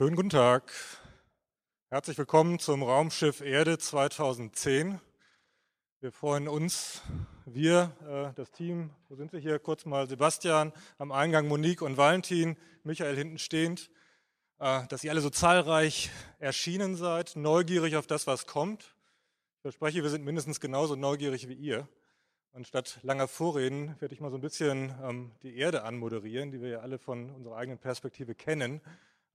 Schönen guten Tag. Herzlich willkommen zum Raumschiff Erde 2010. Wir freuen uns, wir, äh, das Team, wo sind wir hier? Kurz mal Sebastian am Eingang, Monique und Valentin, Michael hinten stehend, äh, dass ihr alle so zahlreich erschienen seid, neugierig auf das, was kommt. Ich verspreche, wir sind mindestens genauso neugierig wie ihr. Anstatt langer Vorreden werde ich mal so ein bisschen ähm, die Erde anmoderieren, die wir ja alle von unserer eigenen Perspektive kennen,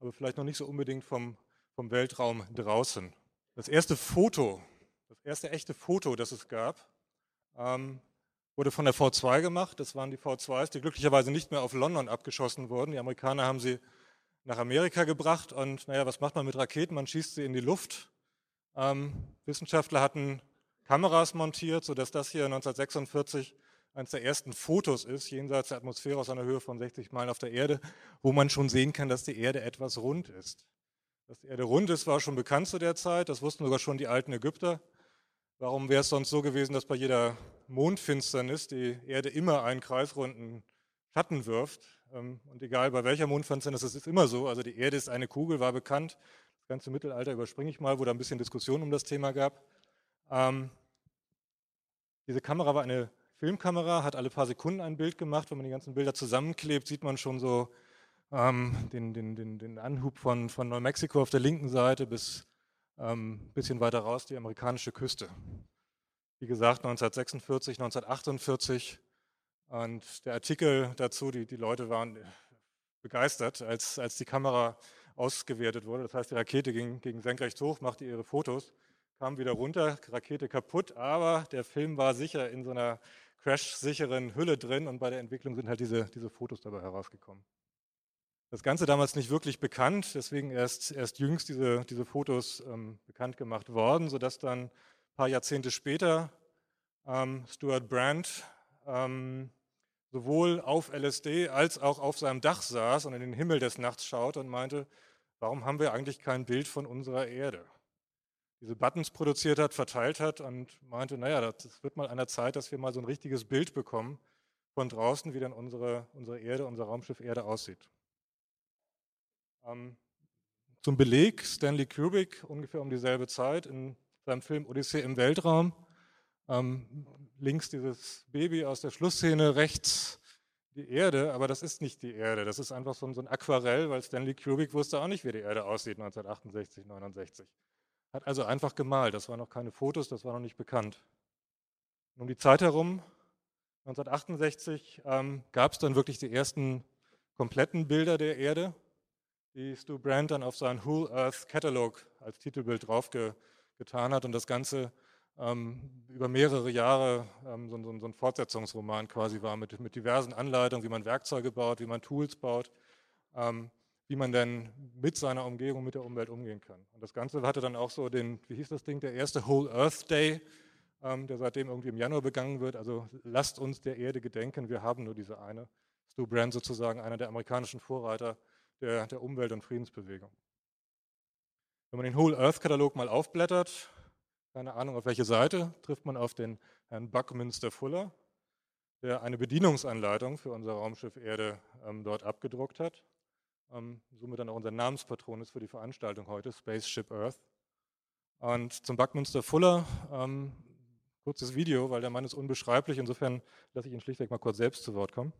aber vielleicht noch nicht so unbedingt vom, vom Weltraum draußen. Das erste Foto, das erste echte Foto, das es gab, ähm, wurde von der V2 gemacht. Das waren die V2s, die glücklicherweise nicht mehr auf London abgeschossen wurden. Die Amerikaner haben sie nach Amerika gebracht und naja, was macht man mit Raketen? Man schießt sie in die Luft. Ähm, Wissenschaftler hatten Kameras montiert, sodass das hier 1946 eines der ersten Fotos ist, jenseits der Atmosphäre aus einer Höhe von 60 Meilen auf der Erde, wo man schon sehen kann, dass die Erde etwas rund ist. Dass die Erde rund ist, war schon bekannt zu der Zeit, das wussten sogar schon die alten Ägypter. Warum wäre es sonst so gewesen, dass bei jeder Mondfinsternis die Erde immer einen kreisrunden Schatten wirft? Ähm, und egal bei welcher Mondfinsternis, es ist immer so. Also die Erde ist eine Kugel, war bekannt. Das ganze Mittelalter überspringe ich mal, wo da ein bisschen Diskussion um das Thema gab. Ähm, diese Kamera war eine Filmkamera, hat alle paar Sekunden ein Bild gemacht. Wenn man die ganzen Bilder zusammenklebt, sieht man schon so ähm, den, den, den, den, Anhub von, von Neumexiko auf der linken Seite bis ein ähm, bisschen weiter raus die amerikanische Küste. Wie gesagt, 1946, 1948. Und der Artikel dazu, die, die Leute waren begeistert, als, als die Kamera ausgewertet wurde. Das heißt, die Rakete ging, ging senkrecht hoch, machte ihre Fotos kam wieder runter, Rakete kaputt, aber der Film war sicher in so einer crash-sicheren Hülle drin und bei der Entwicklung sind halt diese, diese Fotos dabei herausgekommen. Das Ganze damals nicht wirklich bekannt, deswegen erst, erst jüngst diese, diese Fotos ähm, bekannt gemacht worden, sodass dann ein paar Jahrzehnte später ähm, Stuart Brand ähm, sowohl auf LSD als auch auf seinem Dach saß und in den Himmel des Nachts schaute und meinte, warum haben wir eigentlich kein Bild von unserer Erde? Diese Buttons produziert hat, verteilt hat und meinte, naja, das wird mal an der Zeit, dass wir mal so ein richtiges Bild bekommen von draußen, wie dann unsere, unsere Erde, unser Raumschiff Erde aussieht. Ähm, zum Beleg, Stanley Kubrick ungefähr um dieselbe Zeit in seinem Film Odyssee im Weltraum. Ähm, links dieses Baby aus der Schlussszene, rechts die Erde, aber das ist nicht die Erde, das ist einfach so ein, so ein Aquarell, weil Stanley Kubrick wusste auch nicht, wie die Erde aussieht 1968, 69. Hat also einfach gemalt. Das waren noch keine Fotos, das war noch nicht bekannt. Und um die Zeit herum, 1968, ähm, gab es dann wirklich die ersten kompletten Bilder der Erde, die Stu Brandt dann auf seinen Whole Earth Catalog als Titelbild draufgetan hat und das Ganze ähm, über mehrere Jahre ähm, so, so, so, ein Fortsetzungsroman quasi war mit, mit diversen Anleitungen, wie man Werkzeuge baut, wie man Tools baut. Ähm, wie man denn mit seiner Umgebung, mit der Umwelt umgehen kann. Und das Ganze hatte dann auch so den, wie hieß das Ding, der erste Whole Earth Day, ähm, der seitdem irgendwie im Januar begangen wird. Also lasst uns der Erde gedenken, wir haben nur diese eine. Stu Brand sozusagen einer der amerikanischen Vorreiter der, der Umwelt- und Friedensbewegung. Wenn man den Whole Earth Katalog mal aufblättert, keine Ahnung auf welche Seite, trifft man auf den Herrn Buckminster Fuller, der eine Bedienungsanleitung für unser Raumschiff Erde ähm, dort abgedruckt hat ähm, somit dann auch unser Namenspatron ist für die Veranstaltung heute, Spaceship Earth. Und zum Buckminster Fuller, ähm, kurzes Video, weil der Mann ist unbeschreiblich, insofern lasse ich ihn schlichtweg mal kurz selbst zu Wort kommen.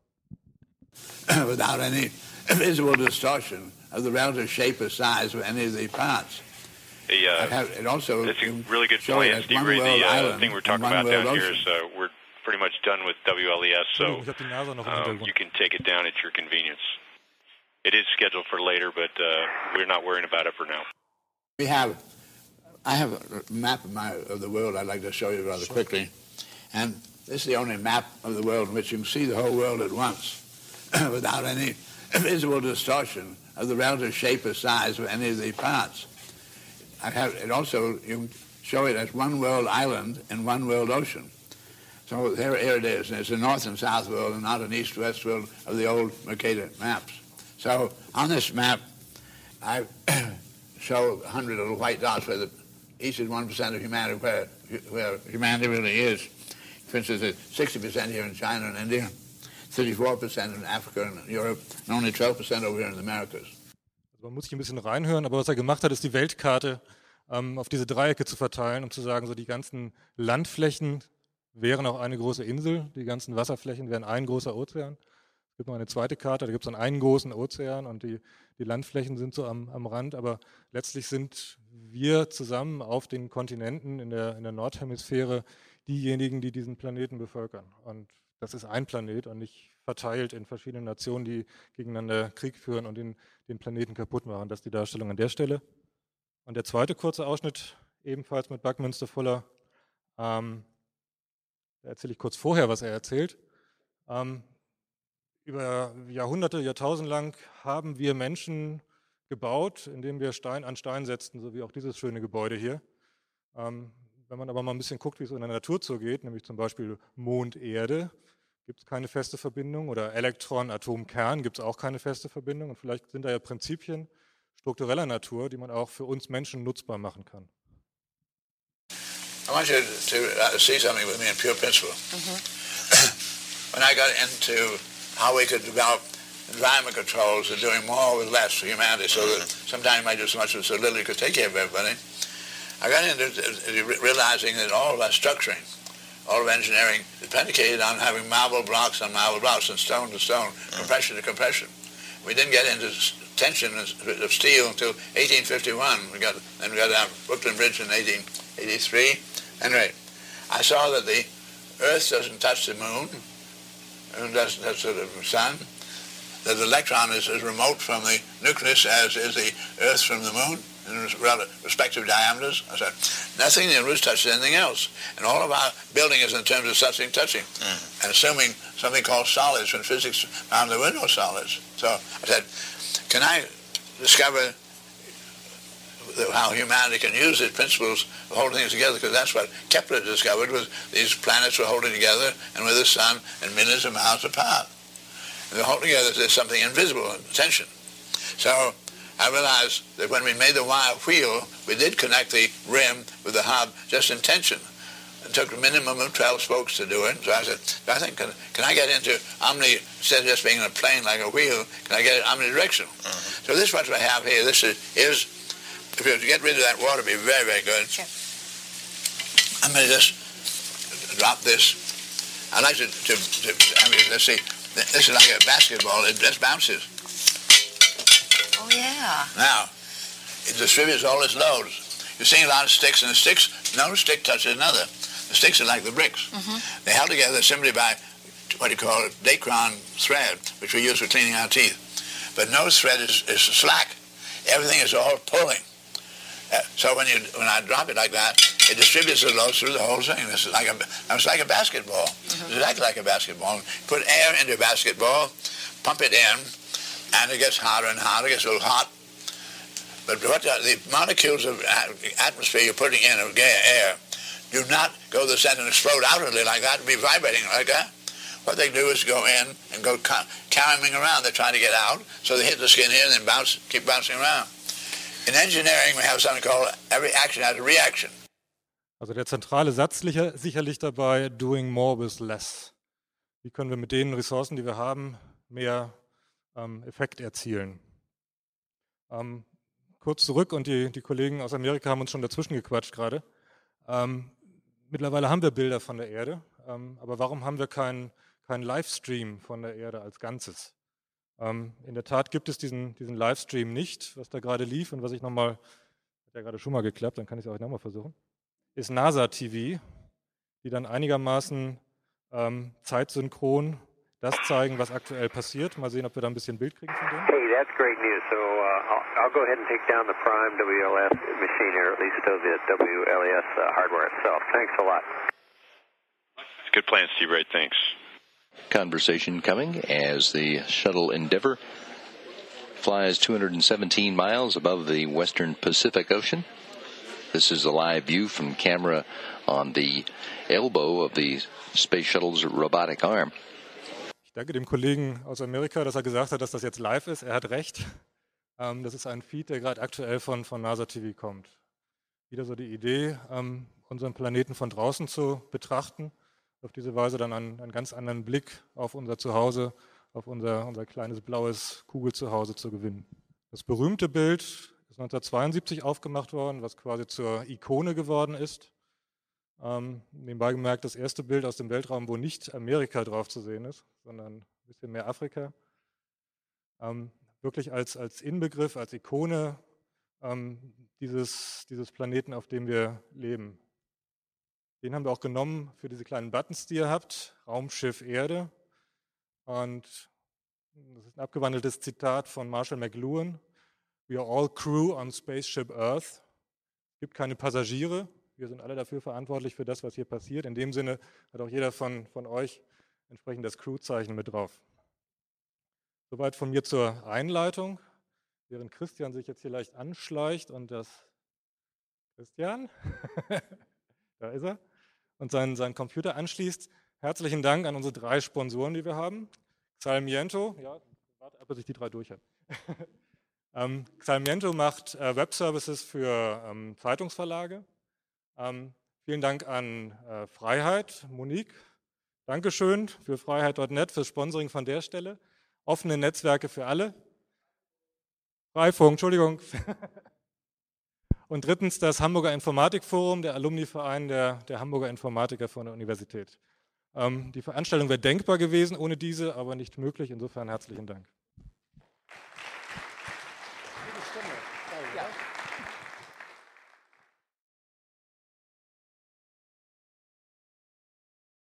Without any visible distortion of the relative shape or size of any of the parts. The, uh, have, it also that's a really good point, Steve. The uh, thing we're talking about down ocean. here is uh, we're pretty much done with WLES, so um, you can take it down at your convenience it is scheduled for later, but uh, we're not worrying about it for now. We have, I have a map of, my, of the world I'd like to show you rather sure. quickly. And this is the only map of the world in which you can see the whole world at once without any visible distortion of the relative shape or size of any of the parts. I have it also, you can show it as one world island and one world ocean. So here, here it is. And it's a north and south world and not an east-west world of the old Mercator maps. So on this map, I show 100 little white dots where the, each is 1% of humanity, where, where humanity really is. For instance, it's 60% here in China and India, 34% in Africa and Europe, and only 12% over here in the Americas. Also man muss sich ein bisschen reinhören, aber was er gemacht hat, ist die Weltkarte ähm, auf diese Dreiecke zu verteilen, um zu sagen, so die ganzen Landflächen wären auch eine große Insel, die ganzen Wasserflächen wären ein großer Ozean. Gibt noch eine zweite Karte, da gibt es dann einen großen Ozean und die, die Landflächen sind so am, am Rand, aber letztlich sind wir zusammen auf den Kontinenten in der, in der Nordhemisphäre diejenigen, die diesen Planeten bevölkern. Und das ist ein Planet und nicht verteilt in verschiedene Nationen, die gegeneinander Krieg führen und den, den Planeten kaputt machen. Das ist die Darstellung an der Stelle. Und der zweite kurze Ausschnitt, ebenfalls mit Buckminster Fuller, ähm, da erzähle ich kurz vorher, was er erzählt. Ähm, über Jahrhunderte, Jahrtausende lang haben wir Menschen gebaut, indem wir Stein an Stein setzten, so wie auch dieses schöne Gebäude hier. Ähm, wenn man aber mal ein bisschen guckt, wie es in der Natur zugeht, nämlich zum Beispiel Mond-Erde, gibt es keine feste Verbindung oder Elektron-Atom-Kern gibt es auch keine feste Verbindung. Und vielleicht sind da ja Prinzipien, struktureller Natur, die man auch für uns Menschen nutzbar machen kann. I want you to uh, see something with me in pure principle. Mm-hmm. when I got into how we could develop environment controls and doing more with less for humanity so that sometimes you might do so much so little you could take care of everybody, I got into realizing that all of our structuring, all of engineering is predicated on having marble blocks on marble blocks and stone to stone, mm-hmm. compression to compression. We didn't get into tension of steel until 1851. We got then we got our Brooklyn Bridge in 1883. Anyway, I saw that the Earth doesn't touch the moon, and touch the sun. That the electron is as remote from the nucleus as is the Earth from the moon in respective diameters. I said, nothing in the universe touches anything else. And all of our building is in terms of something touching. Mm. And assuming something called solids when physics found there were no solids. So I said, can I discover how humanity can use its principles of holding things together? Because that's what Kepler discovered was these planets were holding together and with the sun and millions of miles apart. And they're holding together, there's something invisible, tension. So I realized that when we made the wire wheel, we did connect the rim with the hub just in tension. It took a minimum of 12 spokes to do it. So I said, I think, can, can I get into omni, instead of just being a plane like a wheel, can I get it omnidirectional? Uh-huh. So this is what I have here. This is, is, if you get rid of that water, be very, very good. Sure. I'm going to just drop this. I like to, to, to, I mean, let's see. This is like a basketball. It just bounces. Oh, yeah. Now, it distributes all its loads. You're seeing a lot of sticks, and the sticks, no stick touches another. The sticks are like the bricks. Mm-hmm. They're held together simply by what you call a Dacron thread, which we use for cleaning our teeth. But no thread is, is slack. Everything is all pulling. Uh, so when you when I drop it like that, it distributes the load through the whole thing. It's like a it's like a basketball. Mm-hmm. It's exactly like a basketball. Put air into a basketball, pump it in, and it gets hotter and hotter. It gets a little hot. But what the, the molecules of atmosphere you're putting in of air do not go to the center and explode outwardly like that and be vibrating like that. What they do is go in and go carrying around. They're trying to get out, so they hit the skin here and then bounce, keep bouncing around. In engineering, we have something called every action has a reaction. Also der zentrale Satz sicherlich dabei, doing more with less. Wie können wir mit den Ressourcen, die wir haben, mehr ähm, Effekt erzielen? Ähm, kurz zurück und die, die Kollegen aus Amerika haben uns schon dazwischen gequatscht gerade. Ähm, mittlerweile haben wir Bilder von der Erde, ähm, aber warum haben wir keinen kein Livestream von der Erde als Ganzes? Ähm, in der Tat gibt es diesen, diesen Livestream nicht, was da gerade lief und was ich nochmal, hat ja gerade schon mal geklappt, dann kann ich es auch nochmal versuchen, ist NASA TV, die dann einigermaßen ähm, zeitsynchron das zeigen, was aktuell passiert. Mal sehen, ob wir da ein bisschen Bild kriegen von denen. Hey, that's great news. So uh, I'll, I'll go ahead and take down the Prime WLS machine here, at least of the WLS uh, hardware itself. Thanks a lot. Good plan, Steve Wright. Thanks. Conversation coming as the shuttle Endeavour flies 217 miles above the western Pacific Ocean. This is a live view from camera on the elbow of the space shuttle's robotic arm. danke dem Kollegen aus Amerika, dass er gesagt hat, dass das jetzt live ist. Er hat recht. Ähm, das ist ein Feed, der gerade aktuell von, von NASA TV kommt. Wieder so die Idee, ähm, unseren Planeten von draußen zu betrachten, auf diese Weise dann einen, einen ganz anderen Blick auf unser Zuhause, auf unser, unser kleines blaues Kugelzuhause zu gewinnen. Das berühmte Bild ist 1972 aufgemacht worden, was quasi zur Ikone geworden ist. Ähm, nebenbei gemerkt, das erste Bild aus dem Weltraum, wo nicht Amerika drauf zu sehen ist, sondern ein bisschen mehr Afrika. Ähm, wirklich als, als Inbegriff, als Ikone ähm, dieses, dieses Planeten, auf dem wir leben. Den haben wir auch genommen für diese kleinen Buttons, die ihr habt. Raumschiff Erde. Und das ist ein abgewandeltes Zitat von Marshall McLuhan. We are all crew on Spaceship Earth. Es gibt keine Passagiere. Wir sind alle dafür verantwortlich für das, was hier passiert. In dem Sinne hat auch jeder von, von euch entsprechend das Crew-Zeichen mit drauf. Soweit von mir zur Einleitung. Während Christian sich jetzt hier leicht anschleicht und das Christian, da ist er, und seinen, seinen Computer anschließt. Herzlichen Dank an unsere drei Sponsoren, die wir haben. Xalmiento, ja, warte, bis ich die drei durch ähm, Xalmiento macht äh, Webservices für ähm, Zeitungsverlage. Ähm, vielen Dank an äh, Freiheit, Monique. Dankeschön für Freiheit.net, fürs Sponsoring von der Stelle offene Netzwerke für alle. Freifunk, Entschuldigung. Und drittens das Hamburger Informatikforum, der Alumniverein der, der Hamburger Informatiker von der Universität. Ähm, die Veranstaltung wäre denkbar gewesen ohne diese, aber nicht möglich. Insofern herzlichen Dank.